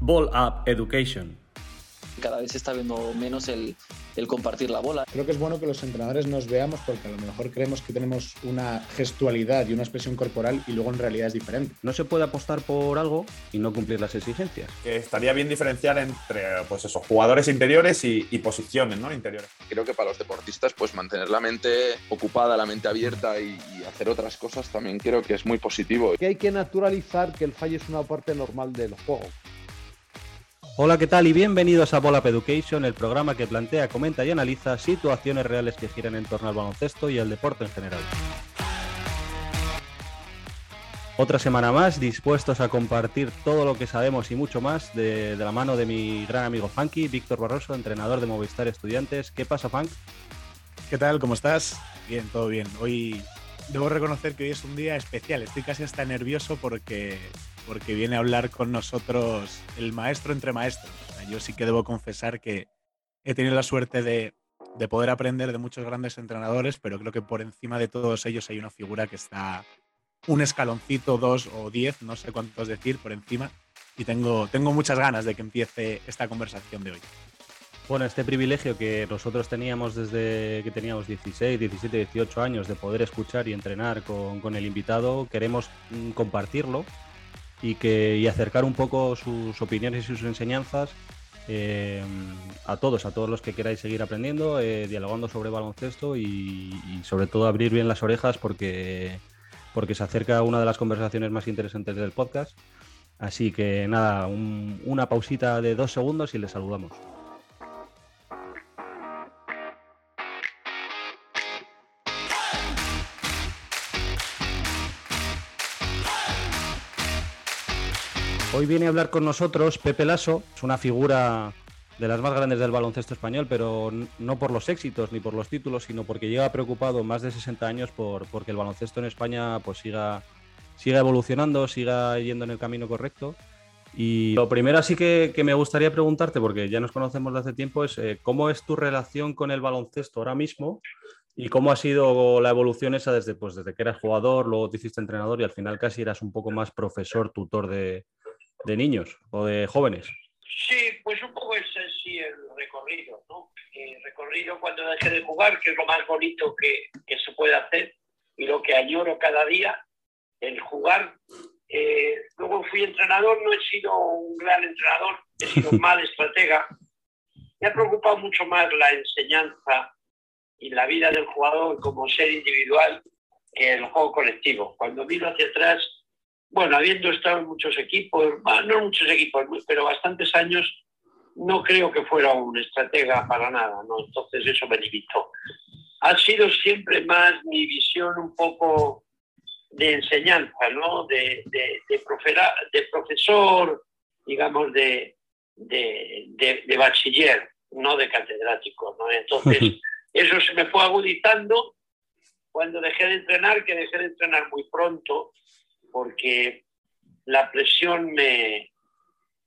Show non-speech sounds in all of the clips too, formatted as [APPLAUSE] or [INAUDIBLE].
Ball Up Education. Cada vez se está viendo menos el, el compartir la bola. Creo que es bueno que los entrenadores nos veamos porque a lo mejor creemos que tenemos una gestualidad y una expresión corporal y luego en realidad es diferente. No se puede apostar por algo y no cumplir las exigencias. Que estaría bien diferenciar entre pues eso, jugadores interiores y, y posiciones ¿no? interiores. Creo que para los deportistas pues mantener la mente ocupada, la mente abierta y, y hacer otras cosas también creo que es muy positivo. Que hay que naturalizar que el fallo es una parte normal del juego. Hola, ¿qué tal? Y bienvenidos a Bola Education, el programa que plantea, comenta y analiza situaciones reales que giran en torno al baloncesto y al deporte en general. Otra semana más, dispuestos a compartir todo lo que sabemos y mucho más de, de la mano de mi gran amigo Funky, Víctor Barroso, entrenador de Movistar Estudiantes. ¿Qué pasa, Funk? ¿Qué tal? ¿Cómo estás? Bien, todo bien. Hoy debo reconocer que hoy es un día especial. Estoy casi hasta nervioso porque porque viene a hablar con nosotros el maestro entre maestros. O sea, yo sí que debo confesar que he tenido la suerte de, de, poder aprender de muchos grandes entrenadores, pero creo que por encima de todos ellos hay una figura que está un escaloncito, dos o diez, no sé cuántos decir, por encima. Y tengo, tengo muchas ganas de que empiece esta conversación de hoy. Bueno, este privilegio que nosotros teníamos desde que teníamos 16, 17, 18 años de poder escuchar y entrenar con, con el invitado, queremos mm, compartirlo y, que, y acercar un poco sus opiniones y sus enseñanzas eh, a todos, a todos los que queráis seguir aprendiendo, eh, dialogando sobre baloncesto y, sobre todo abrir bien las orejas porque, porque se acerca una de las conversaciones más interesantes del podcast. Así que nada, un, una pausita de dos segundos y les saludamos. Hoy viene a hablar con nosotros Pepe Lasso, es una figura de las más grandes del baloncesto español, pero no por los éxitos ni por los títulos, sino porque lleva preocupado más de 60 años por porque el baloncesto en España pues siga, siga evolucionando, siga yendo en el camino correcto. Y lo primero así que, que me gustaría preguntarte, porque ya nos conocemos de hace tiempo, es eh, cómo es tu relación con el baloncesto ahora mismo y cómo ha sido la evolución esa desde, pues, desde que eras jugador, luego te hiciste entrenador y al final casi eras un poco más profesor, tutor de, de niños o de jóvenes? Sí, pues un poco ese sí el recorrido, ¿no? El recorrido cuando dejé de jugar, que es lo más bonito que, que se puede hacer y lo que añoro cada día, el jugar. Eh, luego fui entrenador, no he sido un gran entrenador, he sido un [LAUGHS] mal estratega. Me ha preocupado mucho más la enseñanza y la vida del jugador como ser individual que el juego colectivo. Cuando miro hacia atrás, bueno, habiendo estado en muchos equipos, no muchos equipos, pero bastantes años, no creo que fuera un estratega para nada, ¿no? Entonces eso me limitó. Ha sido siempre más mi visión un poco de enseñanza, ¿no? De, de, de, profera, de profesor, digamos, de, de, bachiller, no de catedrático, ¿no? Entonces, eso se me fue agudizando cuando dejé de entrenar, que dejé de entrenar muy pronto, porque la presión me,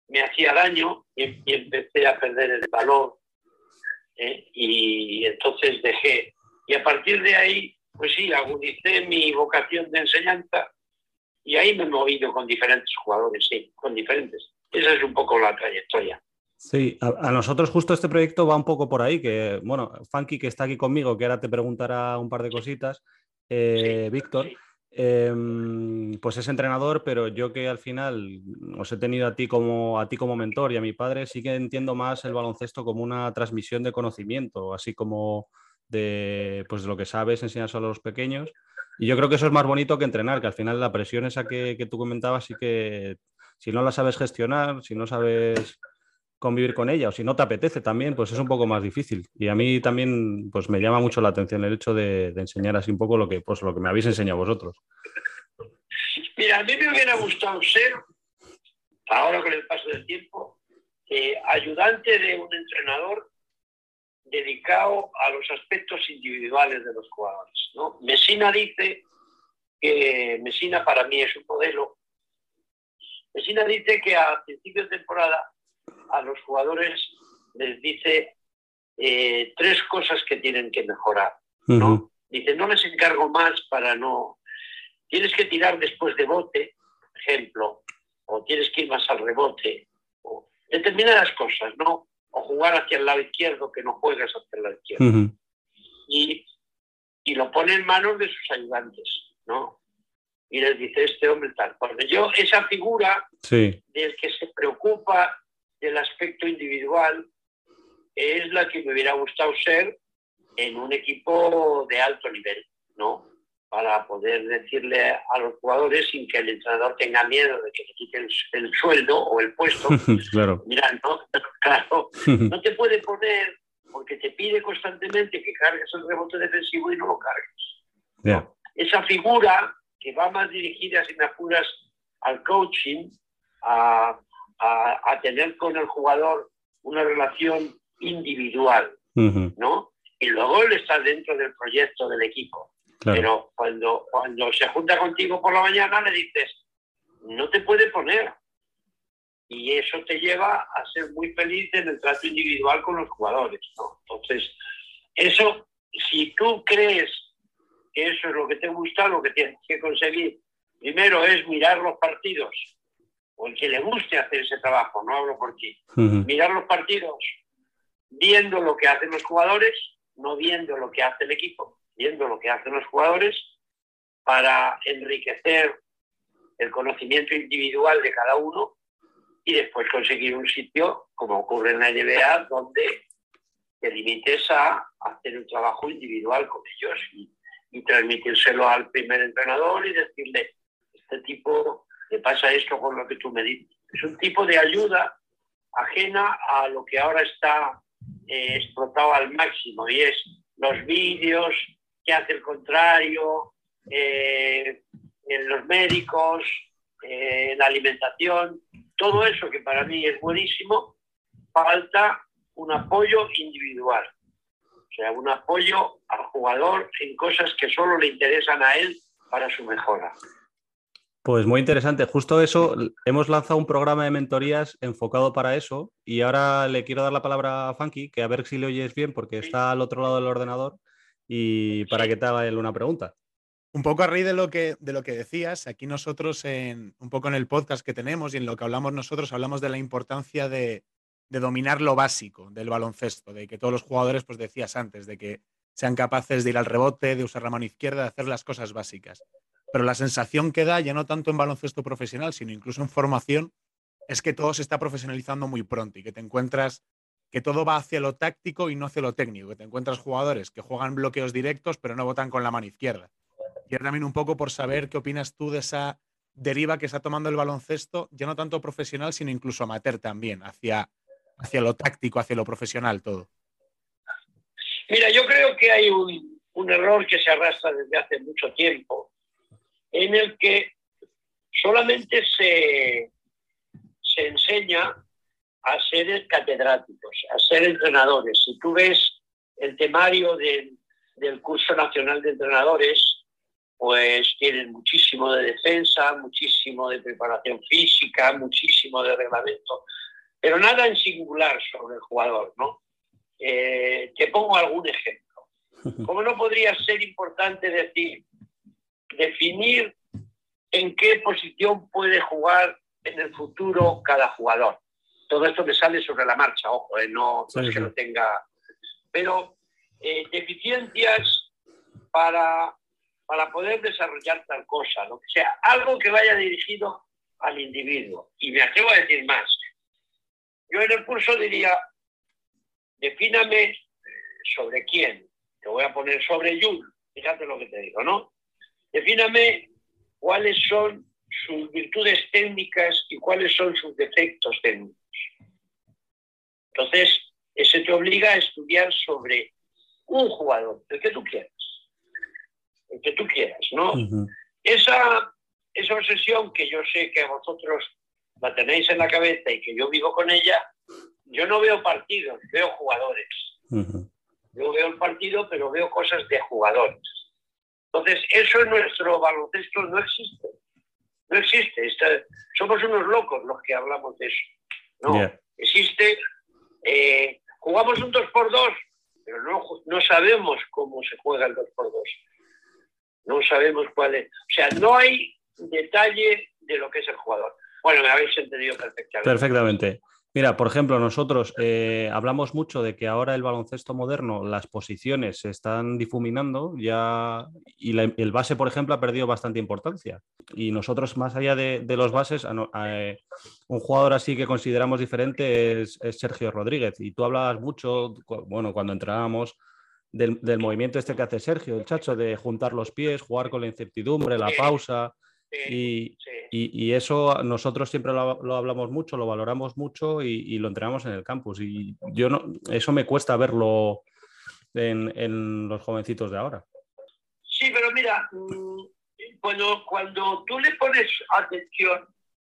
me hacía daño y, y, empecé a perder el valor ¿eh? y entonces dejé. Y a partir de ahí, pues sí, agudicé mi vocación de enseñanza y ahí me he movido con diferentes jugadores, sí, con diferentes. Esa es un poco la trayectoria. Sí, a, a, nosotros justo este proyecto va un poco por ahí, que bueno, Funky que está aquí conmigo, que ahora te preguntará un par de cositas, eh, sí, Víctor. Sí. Eh, pues es entrenador, pero yo que al final os he tenido a ti como a ti como mentor y a mi padre, sí que entiendo más el baloncesto como una transmisión de conocimiento, así como de pues de lo que sabes enseñas a los pequeños. Y yo creo que eso es más bonito que entrenar, que al final la presión esa que, que tú comentabas, sí que si no la sabes gestionar, si no sabes convivir con ella o si no te apetece también, pues es un poco más difícil. Y a mí también pues me llama mucho la atención el hecho de, enseñar así un poco lo que, pues, lo que me habéis enseñado vosotros. Mira, a mí me hubiera gustado ser, ahora con el paso del tiempo, eh, ayudante de un entrenador dedicado a los aspectos individuales de los jugadores. ¿no? Mesina dice que Mesina para mí es un modelo. Mesina dice que a principios de temporada a los jugadores les dice eh, tres cosas que tienen que mejorar. ¿no? Uh -huh. Dice, no les encargo más para no... Tienes que tirar después de bote, por ejemplo, o tienes que ir más al rebote, o determinadas cosas, ¿no? O jugar hacia el lado izquierdo, que no juegas hacia el lado izquierdo. Ujú. Y, y lo pone en manos de sus ayudantes, ¿no? Y les dice, este hombre tal. Cuando yo, esa figura Sí. del que se preocupa del aspecto individual es la que me hubiera gustado ser en un equipo de alto nivel, ¿no? Para poder decirle a los jugadores sin que el entrenador tenga miedo de que le quite el, el sueldo o el puesto. [LAUGHS] claro. Mira, no, [LAUGHS] claro, no te puede poner porque te pide constantemente que cargues el rebote defensivo y no lo cargues Ya. esa figura que va más dirigida, si me apuras, al coaching, a, a- a tener con el jugador una relación individual. ¿no? Y luego él está dentro del proyecto del equipo. Claro. Pero cuando, cuando se junta contigo por la mañana le dices, no te puede poner. Y eso te lleva a ser muy feliz en el trato individual con los jugadores, ¿no? Entonces, eso, si tú crees que eso es lo que te gusta, lo que tienes que conseguir, primero es mirar los partidos, o el que le guste hacer ese trabajo, no hablo por ti, Ujú. mirar los partidos viendo lo que hacen los jugadores, no viendo lo que hace el equipo, viendo lo que hacen los jugadores para enriquecer el conocimiento individual de cada uno y después conseguir un sitio, como ocurre en la NBA, donde te limites a hacer un trabajo individual con ellos y, y transmitírselo al primer entrenador y decirle, este tipo le pasa esto con lo que tú me dices. Es un tipo de ayuda ajena a lo que ahora está eh, explotado al máximo y es los vídeos que hace el contrario, eh, los médicos, eh, la alimentación, todo eso que para mí es buenísimo, falta un apoyo individual. O sea, un apoyo al jugador en cosas que solo le interesan a él para su mejora. Pues muy interesante. Justo eso, hemos lanzado un programa de mentorías enfocado para eso y ahora le quiero dar la palabra a Funky, que a ver si le oyes bien porque está al otro lado del ordenador y para que te haga él una pregunta. Un poco a raíz de lo que, de lo que decías, aquí nosotros, en, un poco en el podcast que tenemos y en lo que hablamos nosotros, hablamos de la importancia de, de dominar lo básico del baloncesto, de que todos los jugadores, pues decías antes, de que sean capaces de ir al rebote, de usar la mano izquierda, de hacer las cosas básicas. Pero la sensación que da, ya no tanto en baloncesto profesional, sino incluso en formación, es que todo se está profesionalizando muy pronto y que te encuentras que todo va hacia lo táctico y no hacia lo técnico, que te encuentras jugadores que juegan bloqueos directos pero no votan con la mano izquierda. Y también un poco por saber qué opinas tú de esa deriva que está tomando el baloncesto, ya no tanto profesional, sino incluso amateur también, hacia, hacia lo táctico, hacia lo profesional todo. Mira, yo creo que hay un, un error que se arrastra desde hace mucho tiempo, en el que solamente se, se enseña a ser catedráticos, a ser entrenadores. Si tú ves el temario del, del curso nacional de entrenadores, pues tienen muchísimo de defensa, muchísimo de preparación física, muchísimo de reglamento, pero nada en singular sobre el jugador, ¿no? Eh, te pongo algún ejemplo. [LAUGHS] ¿Cómo no podría ser importante decir, definir en qué posición puede jugar en el futuro cada jugador? Todo esto me sale sobre la marcha, ojo, eh, no, no Sí, es que lo tenga. Pero eh, deficiencias para, para poder desarrollar tal cosa, lo que sea, algo que vaya dirigido al individuo. Y me atrevo a decir más. Yo en el curso diría, defíname sobre quién. Te voy a poner sobre Yul, fíjate lo que te digo, ¿no? Defíname cuáles son sus virtudes técnicas y cuáles son sus defectos técnicos. Entonces, eso te obliga a estudiar sobre un jugador, el que tú quieras. El que tú quieras, ¿no? Esa, esa obsesión que yo sé que vosotros la tenéis en la cabeza y que yo vivo con ella, yo no veo partidos, veo jugadores. Yo veo el partido, pero veo cosas de jugadores. Entonces, eso en nuestro baloncesto no existe. No existe. Está- somos unos locos los que hablamos de eso. No, existe. eh, jugamos un 2 por 2 pero no, no sabemos cómo se juega el 2 por 2 No sabemos cuál es. O sea, no hay detalle de lo que es el jugador. Bueno, me habéis entendido perfectamente. Perfectamente. Mira, por ejemplo, nosotros eh, hablamos mucho de que ahora el baloncesto moderno, las posiciones se están difuminando ya y la- el base, por ejemplo, ha perdido bastante importancia. Y nosotros, más allá de, de los bases, a a, eh, un jugador así que consideramos diferente es, es Sergio Rodríguez. Y tú hablabas mucho, bueno, cuando entrábamos, del, del movimiento este que hace Sergio, el chacho, de juntar los pies, jugar con la incertidumbre, la pausa. Sí, Y, sí. y, y eso nosotros siempre lo, lo hablamos mucho, lo valoramos mucho y, y lo entrenamos en el campus. Y yo no, eso me cuesta verlo en, en los jovencitos de ahora. Sí, pero mira, mm, cuando, cuando tú le pones atención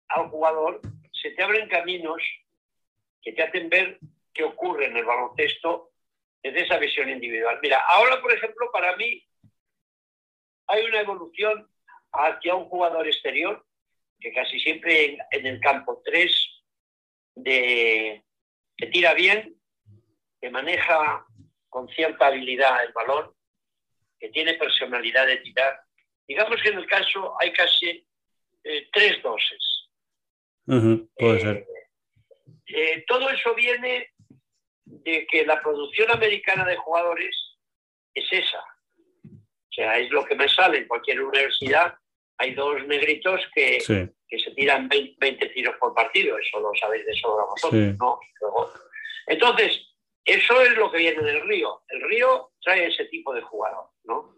al jugador, se te abren caminos que te hacen ver qué ocurre en el baloncesto desde esa visión individual. Mira, ahora, por ejemplo, para mí hay una evolución hacia un jugador exterior que casi siempre en, en el campo 3 de, que tira bien, que maneja con cierta habilidad el balón, que tiene personalidad de tirar. Digamos que en el caso hay casi eh, tres doses. Puede Eh, ser. eh, todo eso viene de que la producción americana de jugadores es esa. O sea, es lo que me sale en cualquier universidad. Hay dos negritos que, Sí, que se tiran 20, 20 tiros por partido. Eso lo sabéis de sobra vosotros, Sí. ¿no? Luego- entonces, eso es lo que viene del río. El río trae ese tipo de jugador, ¿no?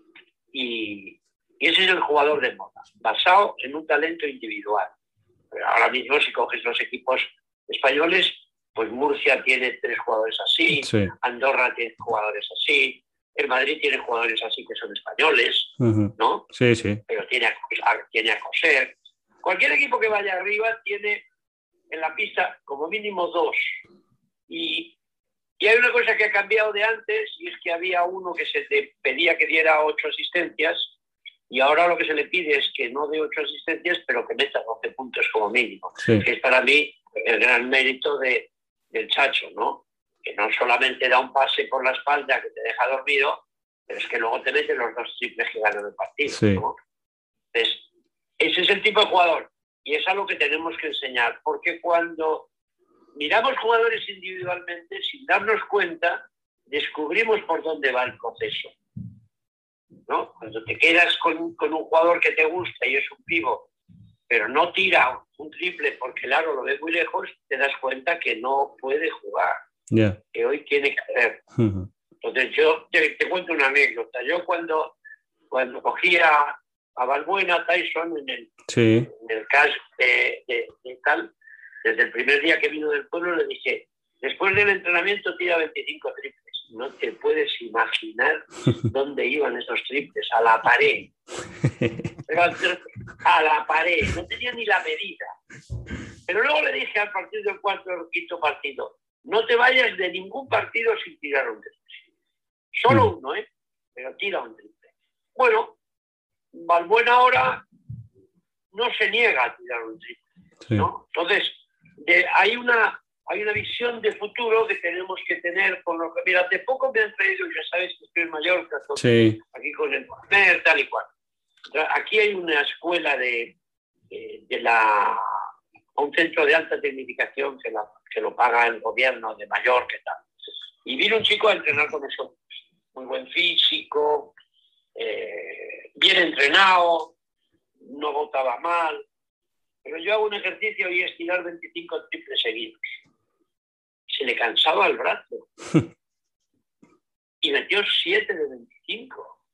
Y, y ese es el jugador de moda, basado en un talento individual. Pero ahora mismo, si coges los equipos españoles, pues Murcia tiene tres jugadores así, sí. Andorra tiene jugadores así, el Madrid tiene jugadores así que son españoles, ¿no? Sí, sí. pero tiene a, a- tiene a coser. Cualquier equipo que vaya arriba tiene en la pista como mínimo dos. Y, y hay una cosa que ha cambiado de antes y es que había uno que se le pedía que diera ocho asistencias y ahora lo que se le pide es que no dé ocho asistencias, pero que meta 12 puntos como mínimo, sí. que es para mí el gran mérito de, del Chacho, ¿no? Que no solamente da un pase por la espalda que te deja dormido, pero es que luego te mete los dos triples que ganan el partido, Sí. ¿no? Entonces, ese es el tipo de jugador y es algo que tenemos que enseñar, porque cuando miramos jugadores individualmente, sin darnos cuenta, descubrimos por dónde va el proceso. ¿no? Cuando te quedas con, con un jugador que te gusta y es un pivo, pero no tira un triple porque el aro lo ve muy lejos, te das cuenta que no puede jugar, Ya. que hoy tiene que hacer. Entonces yo te, te cuento una anécdota. Yo cuando, cuando cogía a Balbuena Tyson en el, Sí. en el caso de, de- de tal, desde el primer día que vino del pueblo le dije, después del entrenamiento tira 25 triples. No te puedes imaginar [LAUGHS] dónde iban esos triples, a la pared. [LAUGHS] Pero a la pared, no tenía ni la medida. Pero luego le dije al partido del cuarto o quinto partido, no te vayas de ningún partido sin tirar un triple. Solo uno, ¿eh? Pero tira un triple. Bueno, Valbuena ahora no se niega a tirar un triple. Sí. ¿no? Entonces, de- hay, una, hay una visión de futuro que tenemos que tener con lo que... Mira, hace poco me han traído, ya sabes que estoy en Mallorca, con- Sí. aquí con el Comer, tal y cual. Aquí hay una escuela de, de, de la un centro de alta tecnificación que, la- que lo paga el gobierno de Mallorca y tal. Y vino un chico a entrenar con nosotros. Muy buen físico, eh, bien entrenado, no votaba mal. Pero yo hago un ejercicio y es tirar 25 triples seguidos. Se le cansaba el brazo. [LAUGHS] y metió 7 de 25.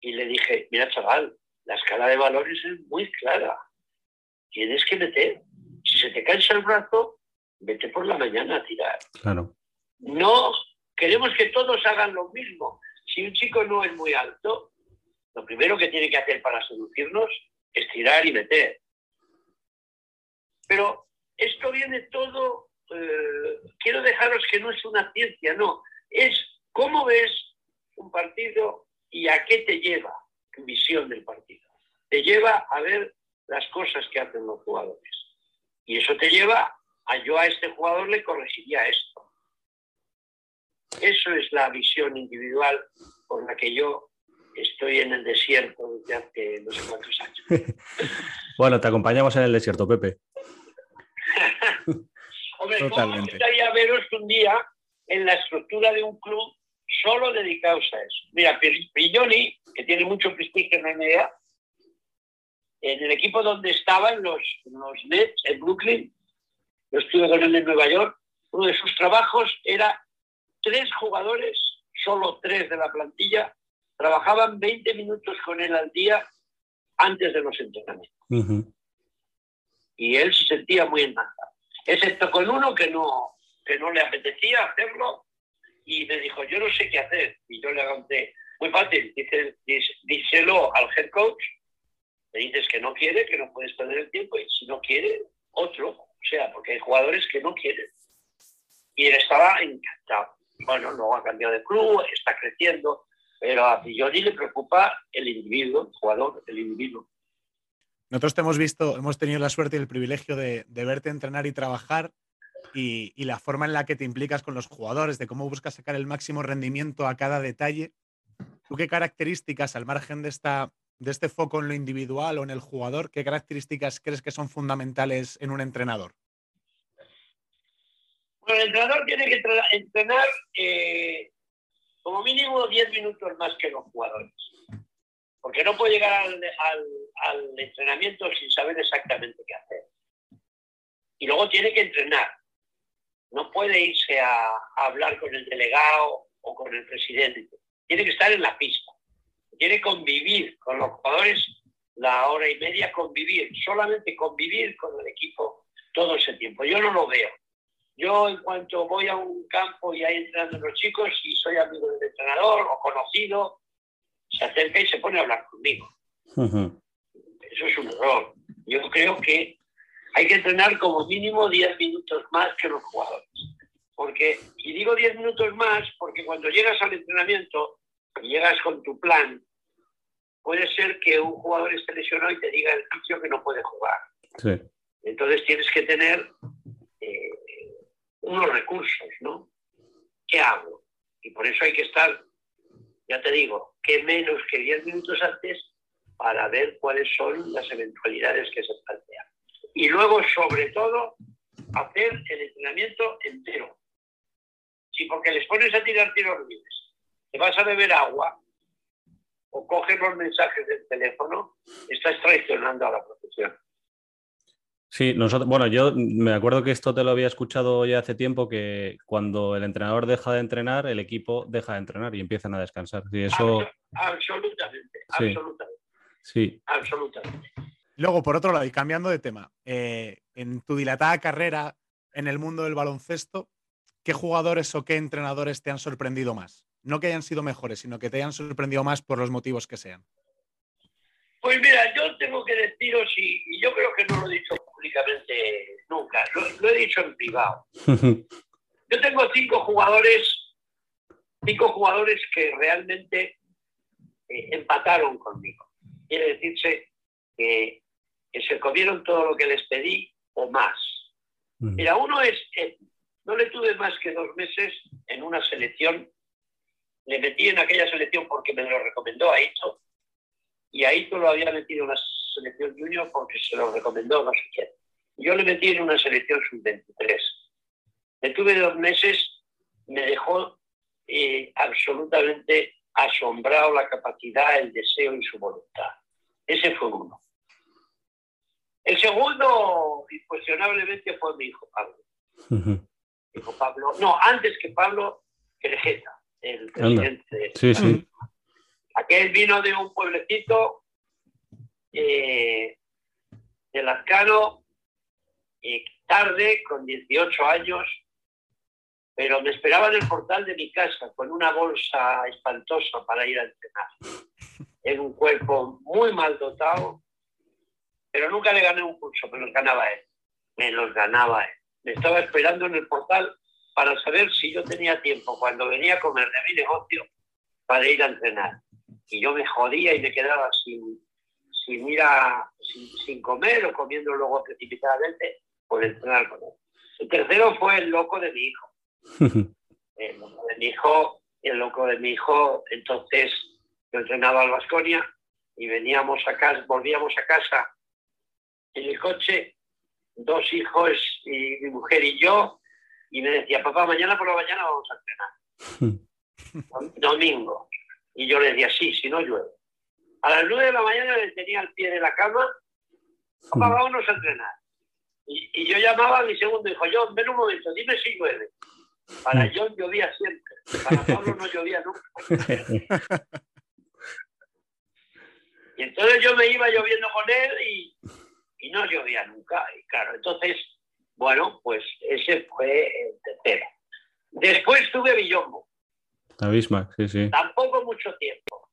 Y le dije, mira chaval, la escala de valores es muy clara. Tienes que meter. Si se te cansa el brazo, vete por la mañana a tirar. Claro. No queremos que todos hagan lo mismo. Si un chico no es muy alto, lo primero que tiene que hacer para seducirnos es tirar y meter. Pero esto viene todo, eh, quiero dejaros que no es una ciencia, no, es cómo ves un partido y a qué te lleva tu visión del partido. Te lleva a ver las cosas que hacen los jugadores. Y eso te lleva a yo a este jugador le corregiría esto. Eso es la visión individual por la que yo estoy en el desierto desde hace no sé cuántos años. [LAUGHS] Bueno, te acompañamos en el desierto, Pepe. [LAUGHS] Hombre, ¿cómo gustaría veros un día en la estructura de un club solo dedicados a eso. Mira, Pi- Pilloni, que tiene mucho prestigio en la NBA, en el equipo donde estaban los, los Nets en Brooklyn, yo estuve con él en Nueva York, uno de sus trabajos era tres jugadores, solo tres de la plantilla, trabajaban 20 minutos con él al día antes de los entrenamientos y él se sentía muy encantado. Excepto con uno que no, que no le apetecía hacerlo y me dijo, yo no sé qué hacer. Y yo le conté, muy fácil, dice, díselo al head coach, le dices que no quiere, que no puedes perder el tiempo y si no quiere, otro. O sea, porque hay jugadores que no quieren. Y él estaba encantado. Bueno, luego ha cambiado de club, está creciendo, pero a Pilloni le preocupa el individuo, el jugador, el individuo. Nosotros te hemos visto, hemos tenido la suerte y el privilegio de, verte entrenar y trabajar y, y la forma en la que te implicas con los jugadores, de cómo buscas sacar el máximo rendimiento a cada detalle. ¿Tú qué caracterísicas, al margen de, esta, de este foco en lo individual o en el jugador, qué características crees que son fundamentales en un entrenador? Bueno, el entrenador tiene que entrenar, eh, como mínimo 10 minutos más que los jugadores. Porque no puede llegar al, entrenamiento sin saber exactamente qué hacer. Y luego tiene que entrenar. No puede irse a hablar con el delegado o con el presidente. Tiene que estar en la pista. Que convivir con los jugadores la hora y media, convivir, solamente convivir con el equipo todo ese tiempo. Yo no lo veo. Yo en cuanto voy a un campo y hay entrenando los chicos y soy amigo del entrenador o conocido, se acerca y se pone a hablar conmigo. Ujú. Eso es un error. Yo creo que hay que entrenar como mínimo 10 minutos más que los jugadores. Porque, y digo 10 minutos más, porque cuando llegas al entrenamiento llegas con tu plan, puede ser que un jugador esté lesionado y te diga el fisio que no puede jugar. Sí. Entonces tienes que tener eh, unos recursos, ¿no? ¿Qué hago? Y por eso hay que estar, ya te digo, que menos que 10 minutos antes para ver cuáles son las eventualidades que se plantean. Y luego, sobre todo, hacer el entrenamiento entero. Si porque les pones a tirar tiros libres, te vas a beber agua o coges los mensajes del teléfono, estás traicionando a la profesión. Sí, nosotros, bueno, yo me acuerdo que esto te lo había escuchado ya hace tiempo, que cuando el entrenador deja de entrenar, el equipo deja de entrenar y empiezan a descansar. Y eso, Abso- absolutamente, Sí. absolutamente, sí. absolutamente. Luego, por otro lado, y cambiando de tema, eh, en tu dilatada carrera en el mundo del baloncesto, ¿qué jugadores o qué entrenadores te han sorprendido más? No que hayan sido mejores, sino que te hayan sorprendido más por los motivos que sean. Pues mira, yo tengo que deciros, y, y yo creo que no lo he dicho públicamente nunca, lo, lo he dicho en privado. [LAUGHS] Yo tengo cinco jugadores, cinco jugadores que realmente eh, empataron conmigo. Quiere decirse que, que se comieron todo lo que les pedí o más. Mira, uno es, eh, no le tuve más que dos meses en una selección, le metí en aquella selección porque me lo recomendó Aito, y Aito lo había metido en una selección junior porque se lo recomendó no sé quién. Yo le metí en una selección sub-23. Le tuve dos meses, me dejó eh, absolutamente asombrado la capacidad, el deseo y su voluntad. Ese fue uno. El segundo, incuestionablemente, fue mi hijo Pablo. Hijo Pablo, no, antes que Pablo, Querejeta, el presidente. de- Sí, sí. [CLEARS THROAT] Aquel vino de un pueblecito eh, de Lazcano, eh, tarde, con 18 años, pero me esperaba en el portal de mi casa con una bolsa espantosa para ir a entrenar. [LAUGHS] En un cuerpo muy mal dotado, pero nunca le gané un curso, me los ganaba él. Me los ganaba él. Me estaba esperando en el portal para saber si yo tenía tiempo cuando venía a comer de mi negocio para ir a entrenar. Y yo me jodía y me quedaba sin, sin ir a, sin, sin comer o comiendo luego precipitadamente por entrenar con él. El tercero fue el loco de mi hijo. [LAUGHS] El loco de mi hijo, el loco de mi hijo, entonces yo entrenaba al Vasconia y veníamos a casa, volvíamos a casa en el coche, dos hijos y mi mujer y yo, y me decía, papá, mañana por la mañana vamos a entrenar. [LAUGHS] Domingo. Y yo le decía, sí, si no llueve. A las nueve de la mañana le tenía al pie de la cama, papá, vámonos a entrenar. Y, y yo llamaba a mi segundo hijo, John, ven un momento, dime si llueve. Para John llovía siempre, para Pablo no llovía nunca. [LAUGHS] Y entonces yo me iba lloviendo con él y, y no llovía nunca. Y claro, entonces, bueno, pues ese fue el tercero. Después tuve Villombo, A Bismarck, sí, sí. tampoco mucho tiempo,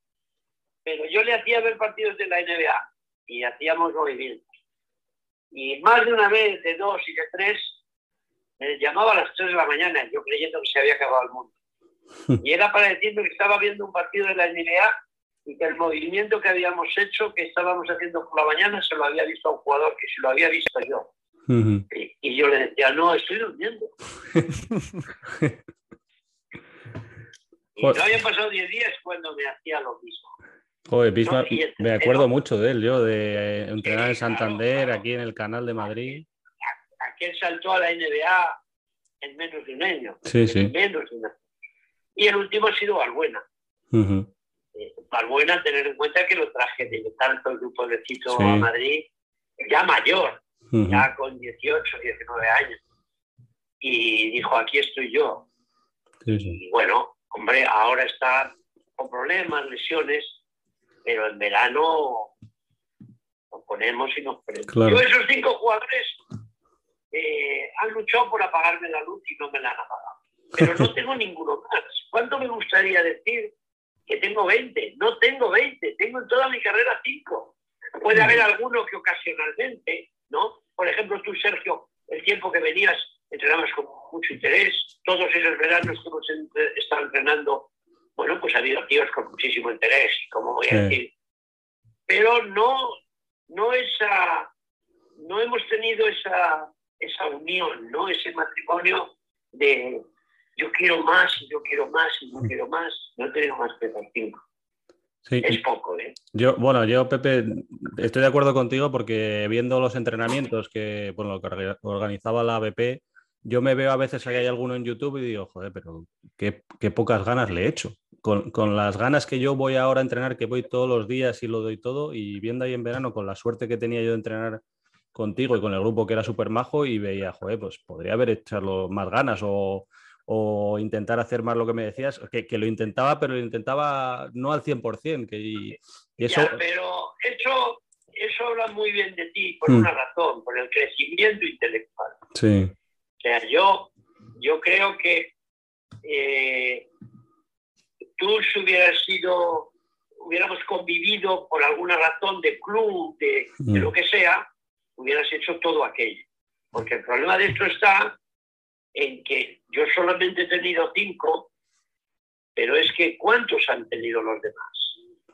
pero yo le hacía ver partidos de la NBA y hacíamos movimientos. Y más de una vez, de dos y de tres, me llamaba a las tres de la mañana, yo creyendo que se había acabado el mundo. [LAUGHS] Y era para decirme que estaba viendo un partido de la NBA y que el movimiento que habíamos hecho, que estábamos haciendo por la mañana, se lo había visto a un jugador que se lo había visto yo. Ujú. Y, y yo le decía, no, estoy durmiendo. [LAUGHS] Y no habían pasado 10 días cuando me hacía lo mismo. Joder, Bismarck, No, me acuerdo mucho de él, yo, de eh, entrenar en Santander, claro. aquí en el canal de Madrid. Aquel saltó a la NBA en menos de un año. Sí, sí. En menos de un año. Y el último ha sido Balbuena. Ujú. Eh, Balbuena, tener en cuenta que lo traje de tanto el grupo de Cito Sí. a Madrid, ya mayor, Ujú. ya con 18, 19 años. Y dijo, aquí estoy yo. Sí, sí. Y bueno, hombre, ahora está con problemas, lesiones, pero en verano nos ponemos y nos ponemos. Claro. Yo esos cinco jugadores eh, han luchado por apagarme la luz y no me la han apagado. Pero no [LAUGHS] tengo ninguno más. ¿Cuánto me gustaría decir que tengo 20? No tengo 20, tengo en toda mi carrera 5. Puede haber alguno que ocasionalmente, ¿no? Por ejemplo, tú, Sergio, el tiempo que venías, entrenabas con mucho interés. Todos esos veranos que hemos estado entrenando, bueno, pues ha habido tíos con muchísimo interés, como voy a Sí. decir. Pero no, no esa, no hemos tenido esa, esa unión, ¿no? Ese matrimonio de yo quiero más, y yo quiero más, y yo quiero más. No tenemos más que cinco. Sí, Es poco, ¿eh? Yo, bueno, yo, Pepe, estoy de acuerdo contigo porque viendo los entrenamientos que, bueno, lo que orga- organizaba la ABP, yo me veo a veces que hay alguno en YouTube y digo, joder, pero qué, qué pocas ganas le he hecho. Con, con las ganas que yo voy ahora a entrenar, que voy todos los días y lo doy todo, y viendo ahí en verano con la suerte que tenía yo de entrenar contigo y con el grupo que era súper majo y veía, joder, pues podría haber echado más ganas o, o intentar hacer más lo que me decías, que, que lo intentaba, pero lo intentaba no al 100%, que, y, y eso... Ya, pero eso, eso habla muy bien de ti por Mm. una razón, por el crecimiento intelectual. Sí. O sea, yo, yo creo que eh, tú si hubieras sido, hubiéramos convivido por alguna razón de club, de, de Mm. lo que sea, hubieras hecho todo aquello. Porque el problema de esto está en que yo solamente he tenido cinco, pero es que ¿cuántos han tenido los demás?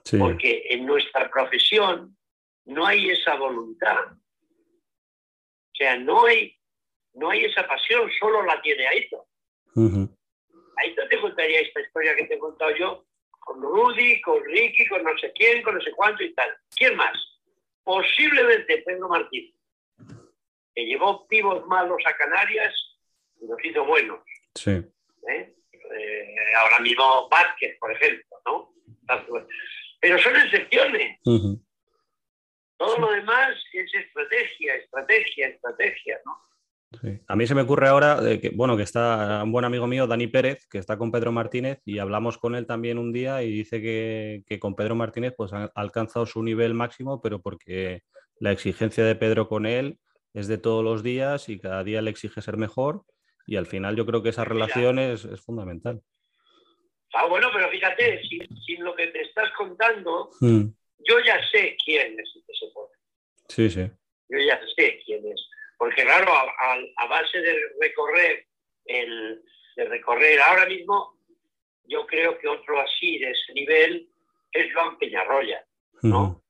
Sí. porque en nuestra profesión no hay esa voluntad. O sea, no hay, no hay esa pasión, solo la tiene Aito. Ujú. Aito te contaría esta historia que te he contado yo con Rudy, con Ricky, con no sé quién, con no sé cuánto y tal. ¿Quién más? Posiblemente Pedro Martín, que llevó pibos malos a Canarias los hizo buenos. Sí. ¿eh? Eh, ahora mismo Vázquez, por ejemplo, ¿no? Pero son excepciones. Todo lo demás es estrategia, estrategia, estrategia, ¿no? Sí. A mí se me ocurre ahora de que, bueno, que está un buen amigo mío, Dani Pérez, que está con Pedro Martínez, y hablamos con él también un día y dice que, que con Pedro Martínez pues ha alcanzado su nivel máximo, pero porque la exigencia de Pedro con él es de todos los días y cada día le exige ser mejor y al final yo creo que esa relación es, es fundamental. Ah, bueno, pero fíjate, sin, sin lo que te estás contando, Mm. yo ya sé quién es el que se pone. Sí, sí. Yo ya sé quién es. Porque claro, a, a- a base de recorrer el, de recorrer ahora mismo, yo creo que otro así de ese nivel es Joan Peñarroya. ¿no?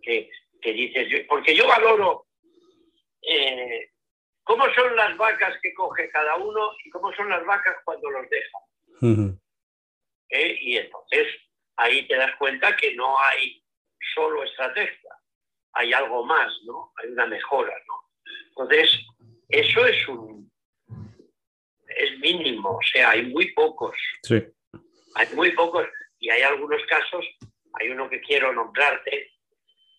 Que, que dices, porque yo valoro eh, cómo son las vacas que coge cada uno y cómo son las vacas cuando los deja. ¿eh? Y entonces ahí te das cuenta que no hay solo estrategia, hay algo más, ¿no? Hay una mejora, ¿no? Entonces, eso es un es mínimo, o sea, hay muy pocos. Sí. Hay muy pocos y hay algunos casos, hay uno que quiero nombrarte,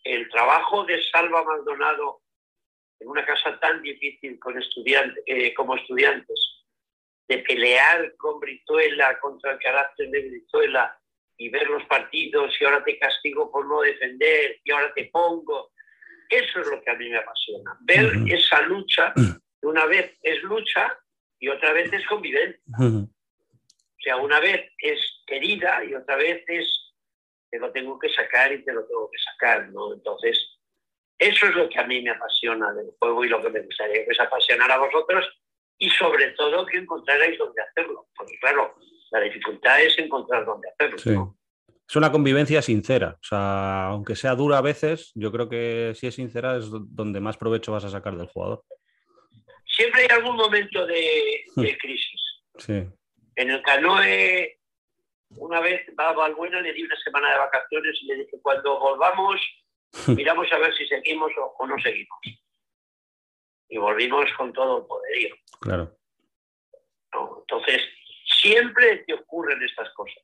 el trabajo de Salva Maldonado en una casa tan difícil con estudiantes, eh, como estudiantes, de pelear con Brizuela, contra el carácter de Brizuela y ver los partidos y ahora te castigo por no defender y ahora te pongo. Eso es lo que a mí me apasiona, ver Ujú. esa lucha, que una vez es lucha y otra vez es convivencia. Ujú. O sea, una vez es querida y otra vez es te lo tengo que sacar y te lo tengo que sacar, ¿no? Entonces, eso es lo que a mí me apasiona del juego y lo que me gustaría que os apasionara a vosotros y sobre todo que encontrarais dónde hacerlo. Porque claro, la dificultad es encontrar dónde hacerlo. Sí. ¿no? Es una convivencia sincera. O sea, aunque sea dura a veces, yo creo que si es sincera es do- donde más provecho vas a sacar del jugador. Siempre hay algún momento de, de crisis. Sí. En el canoe, una vez a Balbuena le di una semana de vacaciones y le dije, cuando volvamos, [LAUGHS] miramos a ver si seguimos o, o no seguimos. Y volvimos con todo el poderío. Claro. ¿no? Entonces, siempre te ocurren estas cosas.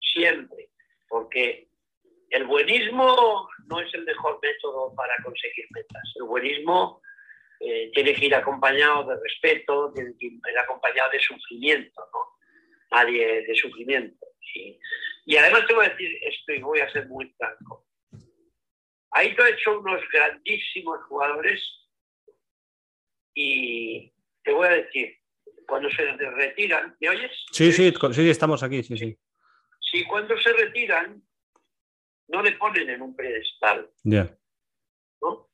Siempre. Porque el buenismo no es el mejor método para conseguir metas. El buenismo eh, tiene que ir acompañado de respeto, tiene que ir acompañado de sufrimiento, ¿no? Nadie de sufrimiento. Y, y además te voy a decir esto y voy a ser muy franco. Aito ha hecho unos grandísimos jugadores y te voy a decir, cuando se retiran, ¿me oyes? Sí, sí, estamos aquí, sí, sí. Si cuando se retiran, no le ponen en un pedestal, Ya. ¿no?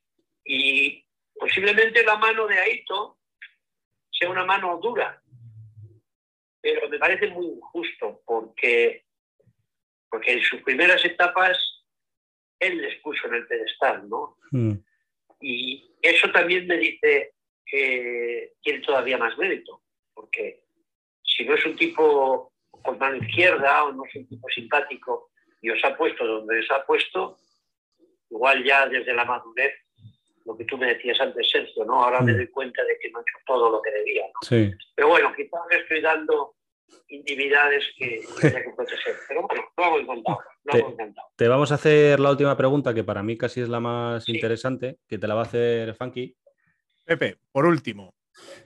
Y posiblemente la mano de Aito sea una mano dura, pero me parece muy injusto porque, porque en sus primeras etapas él les puso en el pedestal, ¿no? Mm. Y eso también me dice que tiene todavía más mérito, porque si no es un tipo con mano izquierda o no es un tipo simpático y os ha puesto donde os ha puesto, igual ya desde la madurez, lo que tú me decías antes, Sergio, ¿no? Ahora me Mm. doy cuenta de que no he hecho todo lo que debía, ¿no? Sí. Pero bueno, quizás le estoy dando intimidades que [LAUGHS] tenía que proteger. Pero bueno, lo hago encantado, lo hago Te- encantado. Te vamos a hacer la última pregunta, que para mí casi es la más Sí. interesante, que te la va a hacer Funky. Pepe, por último,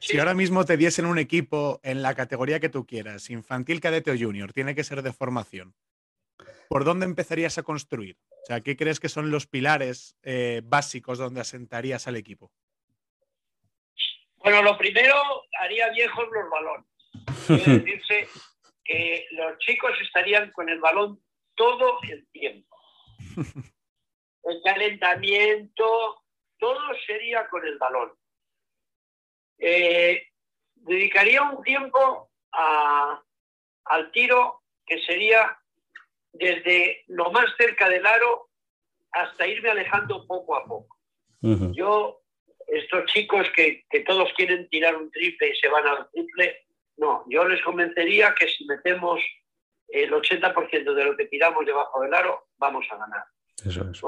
Sí. si ahora mismo te diesen un equipo en la categoría que tú quieras, infantil, cadete o junior, tiene que ser de formación, ¿por dónde empezarías a construir? O sea, ¿qué crees que son los pilares eh, básicos donde asentarías al equipo? Bueno, lo primero, haría viejos los balones. Quiere [LAUGHS] decirse que los chicos estarían con el balón todo el tiempo. El calentamiento, todo sería con el balón. Eh, dedicaría un tiempo a- al tiro que sería desde lo más cerca del aro hasta irme alejando poco a poco. Yo, estos chicos que, que todos quieren tirar un triple y se van al triple, no, yo les convencería que si metemos el 80% de lo que tiramos debajo del aro, vamos a ganar. Eso es.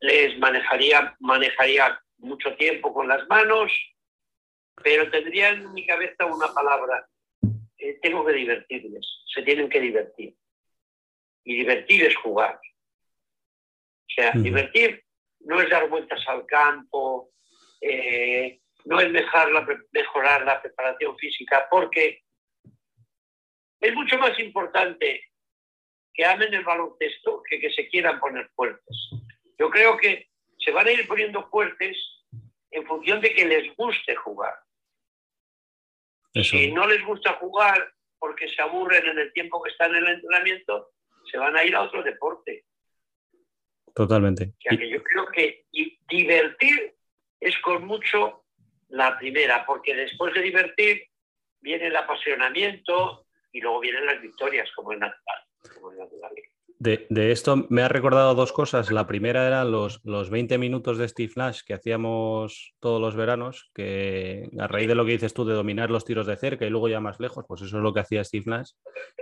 Les manejaría, manejaría mucho tiempo con las manos, pero tendría en mi cabeza una palabra. eh, tengo que divertirles, se tienen que divertir. Y divertir es jugar. O sea, divertir no es dar vueltas al campo, eh, no es mejorar la, mejorar la preparación física, porque es mucho más importante que amen el baloncesto que que se quieran poner fuertes. Yo creo que se van a ir poniendo fuertes en función de que les guste jugar. Eso. Si no les gusta jugar porque se aburren en el tiempo que están en el entrenamiento, se van a ir a otro deporte. Totalmente. O sea, que yo creo que di- divertir es con mucho la primera, porque después de divertir viene el apasionamiento y luego vienen las victorias, como es natural. como natural. De, de esto me ha recordado dos cosas. La primera eran los, los 20 minutos de Steve Nash que hacíamos todos los veranos, que a raíz de lo que dices tú de dominar los tiros de cerca y luego ya más lejos, pues eso es lo que hacía Steve Nash.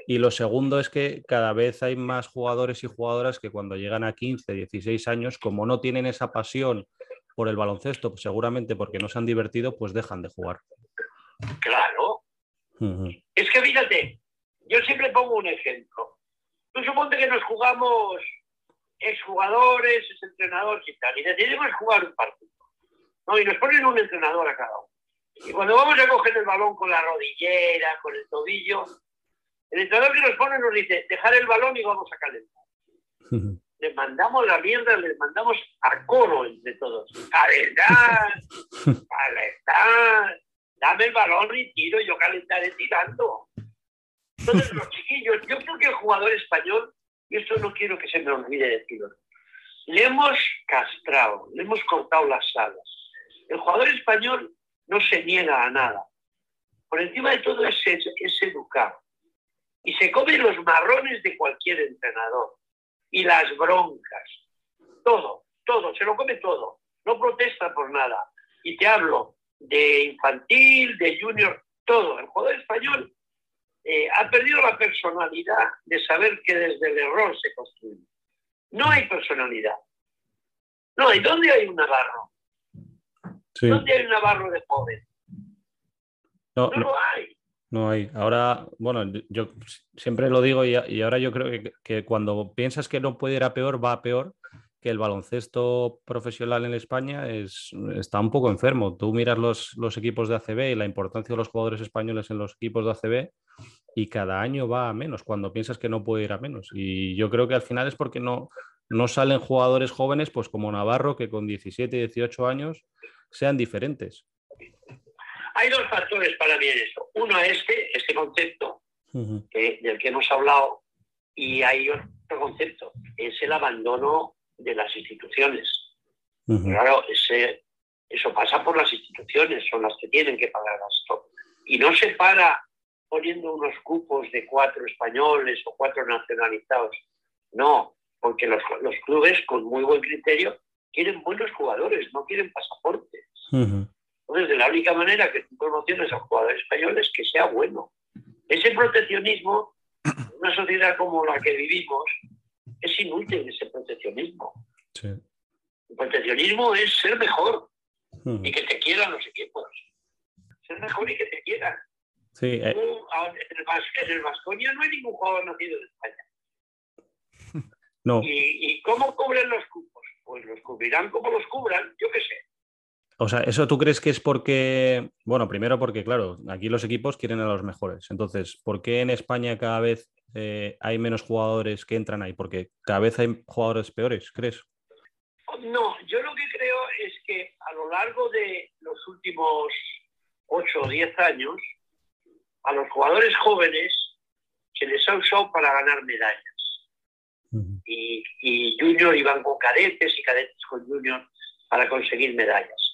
Y lo segundo es que cada vez hay más jugadores y jugadoras que cuando llegan a 15, 16 años, como no tienen esa pasión por el baloncesto, pues seguramente porque no se han divertido, pues dejan de jugar. Claro. Es que fíjate, yo siempre pongo un ejemplo. Tú suponte que nos jugamos exjugadores, exentrenadores y tal, y decidimos jugar un partido. ¿no? Y nos ponen un entrenador a cada uno. Y cuando vamos a coger el balón con la rodillera, con el tobillo, el entrenador que nos pone nos dice, dejar el balón y vamos a calentar. Les mandamos la mierda, les mandamos a coro entre todos. Calentar, [LAUGHS] calentar, dame el balón y tiro, yo calentaré tirando. Entonces, los chiquillos, yo creo que el jugador español, y esto no quiero que se me olvide decirlo, le hemos castrado, le hemos cortado las alas. El jugador español no se niega a nada. Por encima de todo es, es, es educado. Y se come los marrones de cualquier entrenador. Y las broncas. Todo, todo, se lo come todo. No protesta por nada. Y te hablo de infantil, de junior, todo. El jugador español eh, ha perdido la personalidad de saber que desde el error se construye. No hay personalidad. No hay. ¿Dónde hay un Navarro? Sí. ¿Dónde hay un Navarro de joven? No, No no, lo hay. No hay. Ahora, bueno, yo siempre lo digo y, ahora yo creo que, que cuando piensas que no puede ir a peor, va a peor, que el baloncesto profesional en España es, está un poco enfermo. Tú miras los, los equipos de ACB y la importancia de los jugadores españoles en los equipos de ACB y cada año va a menos cuando piensas que no puede ir a menos. Y yo creo que al final es porque no, no salen jugadores jóvenes pues como Navarro que con 17, 18 años sean diferentes. Hay dos factores para mí en esto. Uno es este, este concepto que- del que hemos hablado y hay otro concepto, es el abandono de las instituciones. Claro, ese, eso pasa por las instituciones, son las que tienen que pagar gasto. Y no se para poniendo unos cupos de cuatro españoles o cuatro nacionalizados. No, porque los, los clubes con muy buen criterio quieren buenos jugadores, no quieren pasaportes. Ujú. Entonces, de la única manera que tú promociones a jugadores españoles que sea bueno. Ese proteccionismo, en una sociedad como la que vivimos, es inútil ese proteccionismo. Sí. El proteccionismo es ser mejor Ujú. y que te quieran los equipos. Ser mejor y que te quieran. Sí, eh, en el Vasconia no hay ningún jugador nacido en España. [LAUGHS] no. ¿Y, y cómo cubren los cupos? Pues los cubrirán como los cubran, yo qué sé. O sea, ¿eso tú crees que es porque, bueno, primero porque, claro, aquí los equipos quieren a los mejores. Entonces, ¿por qué en España cada vez eh, hay menos jugadores que entran ahí? Porque cada vez hay jugadores peores, ¿crees? No, yo lo que creo es que a lo largo de los últimos 8 o 10 años, a los jugadores jóvenes se les ha usado para ganar medallas. Y, y Junior iban con cadetes y cadetes con Junior para conseguir medallas.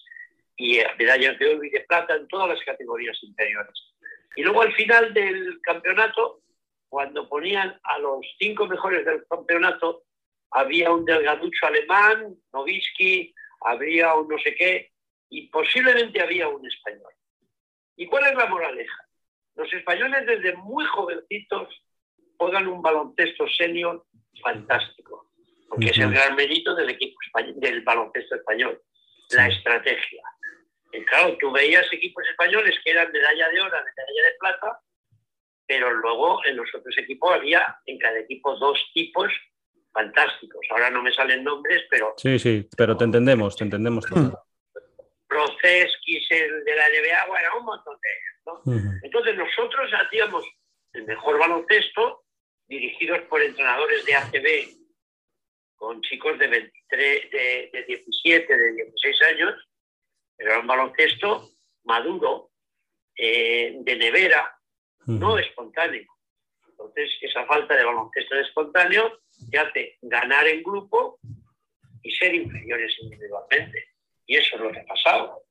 Y eh, medallas de oro y de plata en todas las categorías inferiores. Y luego al final del campeonato, cuando ponían a los cinco mejores del campeonato, había un delgaducho alemán, Novisky, habría un no sé qué, y posiblemente había un español. ¿Y cuál es la moraleja? Los españoles desde muy jovencitos juegan un baloncesto senior fantástico, porque es el gran mérito del equipo español, del baloncesto español, la estrategia. Y claro, tú veías equipos españoles que eran medalla de oro, medalla de plata, pero luego en los otros equipos había en cada equipo dos tipos fantásticos. Ahora no me salen nombres, pero Sí, sí, pero te entendemos, te entendemos. total. Proceskis, [CLEARS THROAT] el de la NBA, bueno, un montón de ellos. ¿no? Entonces nosotros hacíamos el mejor baloncesto dirigidos por entrenadores de ACB con chicos de 23, de, de 17, de 16 años, pero era un baloncesto maduro, eh, de nevera, no espontáneo. Entonces, esa falta de baloncesto espontáneo te hace ganar en grupo y ser inferiores individualmente. Y eso es lo que ha pasado.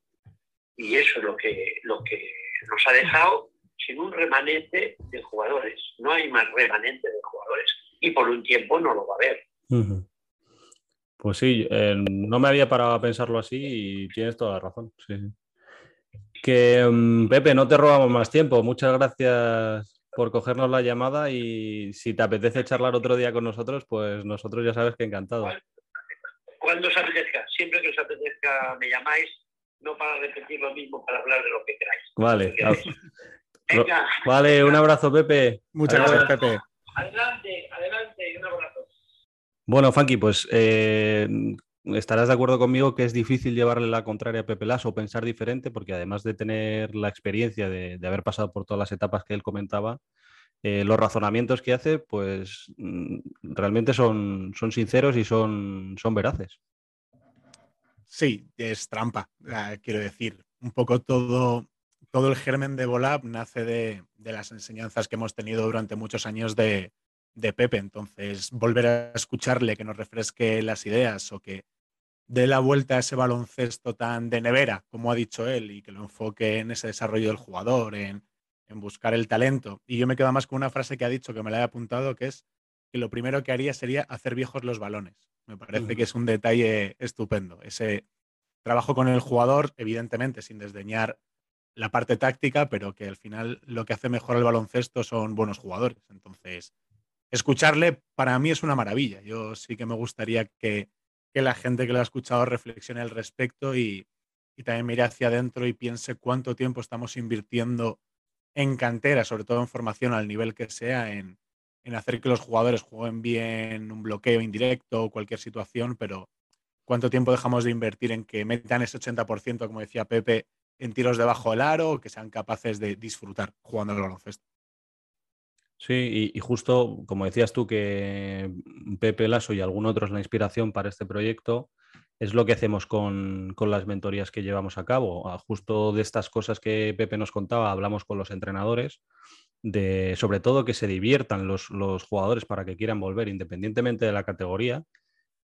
Y eso es lo que, lo que nos ha dejado sin un remanente de jugadores. No hay más remanente de jugadores. y por un tiempo no lo va a. Ujú. Pues sí, eh, no me había parado a pensarlo así y tienes toda la razón. sí, sí. Que mm, Pepe, no te robamos más tiempo. Muchas gracias por cogernos la llamada y si te apetece charlar otro día con nosotros, pues nosotros ya sabes que encantados. Cuando os apetezca, siempre que os apetezca me llamáis, no para repetir lo mismo, para hablar de lo que queráis. Vale, que queráis. Venga, vale, un abrazo, Pepe. Muchas Adiós. gracias, Pepe. adelante, adelante, un abrazo. Bueno, Funky, pues eh, estarás de acuerdo conmigo que es difícil llevarle la contraria a Pepe Lasso o pensar diferente, porque además de tener la experiencia de, haber pasado por todas las etapas que él comentaba, eh, los razonamientos que hace, pues mm, realmente son, sinceros y son, veraces. Sí, es trampa, quiero decir. Un poco todo, todo el germen de Volab nace de, de las enseñanzas que hemos tenido durante muchos años de, de Pepe. Entonces, volver a escucharle, que nos refresque las ideas o que dé la vuelta a ese baloncesto tan de nevera, como ha dicho él, y que lo enfoque en ese desarrollo del jugador, en, en buscar el talento. Y yo me quedo más con una frase que ha dicho, que me la he apuntado, que es que lo primero que haría sería hacer viejos los balones. Me parece que es un detalle estupendo. Ese trabajo con el jugador, evidentemente, sin desdeñar la parte táctica, pero que al final lo que hace mejor el baloncesto son buenos jugadores. Entonces, escucharle para mí es una maravilla. Yo sí que me gustaría que, la gente que lo ha escuchado reflexione al respecto y, también mire hacia adentro y piense cuánto tiempo estamos invirtiendo en cantera, sobre todo en formación al nivel que sea, en, en hacer que los jugadores jueguen bien un bloqueo indirecto o cualquier situación, pero cuánto tiempo dejamos de invertir en que metan ese 80%, como decía Pepe, en tiros debajo del aro, que sean capaces de disfrutar jugando al baloncesto. Sí, y, justo como decías tú que Pepe Lasso y algún otro es la inspiración para este proyecto, es lo que hacemos con, con las mentorías que llevamos a cabo. Ah, Justo de estas cosas que Pepe nos contaba, hablamos con los entrenadores, de sobre todo que se diviertan los, los jugadores para que quieran volver, independientemente de la categoría,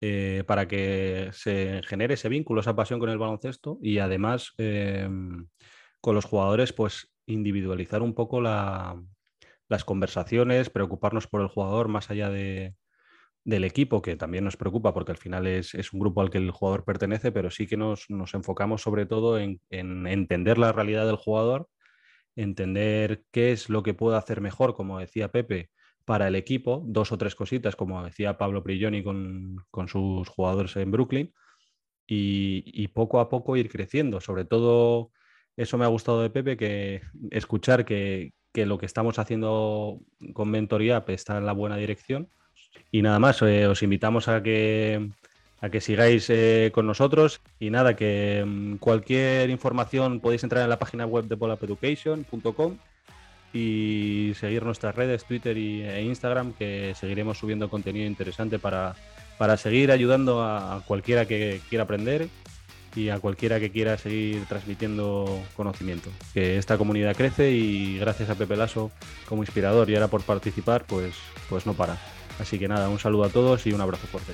eh, para que se genere ese vínculo, esa pasión con el baloncesto y además eh, con los jugadores, pues individualizar un poco la, las conversaciones, preocuparnos por el jugador más allá de, del equipo, que también nos preocupa porque al final es, es un grupo al que el jugador pertenece, pero sí que nos, nos enfocamos sobre todo en, en entender la realidad del jugador, entender qué es lo que puede hacer mejor, como decía Pepe, para el equipo, dos o tres cositas, como decía Pablo Prigioni con, con sus jugadores en Brooklyn, y, y poco a poco ir creciendo. Sobre todo, eso me ha gustado de Pepe, que escuchar que, que lo que estamos haciendo con Mentoría está en la buena dirección. Y nada más, eh, os invitamos a que, a que sigáis eh, con nosotros. Y nada, que mm, cualquier información podéis entrar en la página web de polapeducation.com y seguir nuestras redes, Twitter e Instagram, que seguiremos subiendo contenido interesante para, para seguir ayudando a cualquiera que quiera aprender y a cualquiera que quiera seguir transmitiendo conocimiento. Que esta comunidad crece y gracias a Pepe Lasso como inspirador y ahora por participar, pues, pues no para. Así que nada, un saludo a todos y un abrazo fuerte.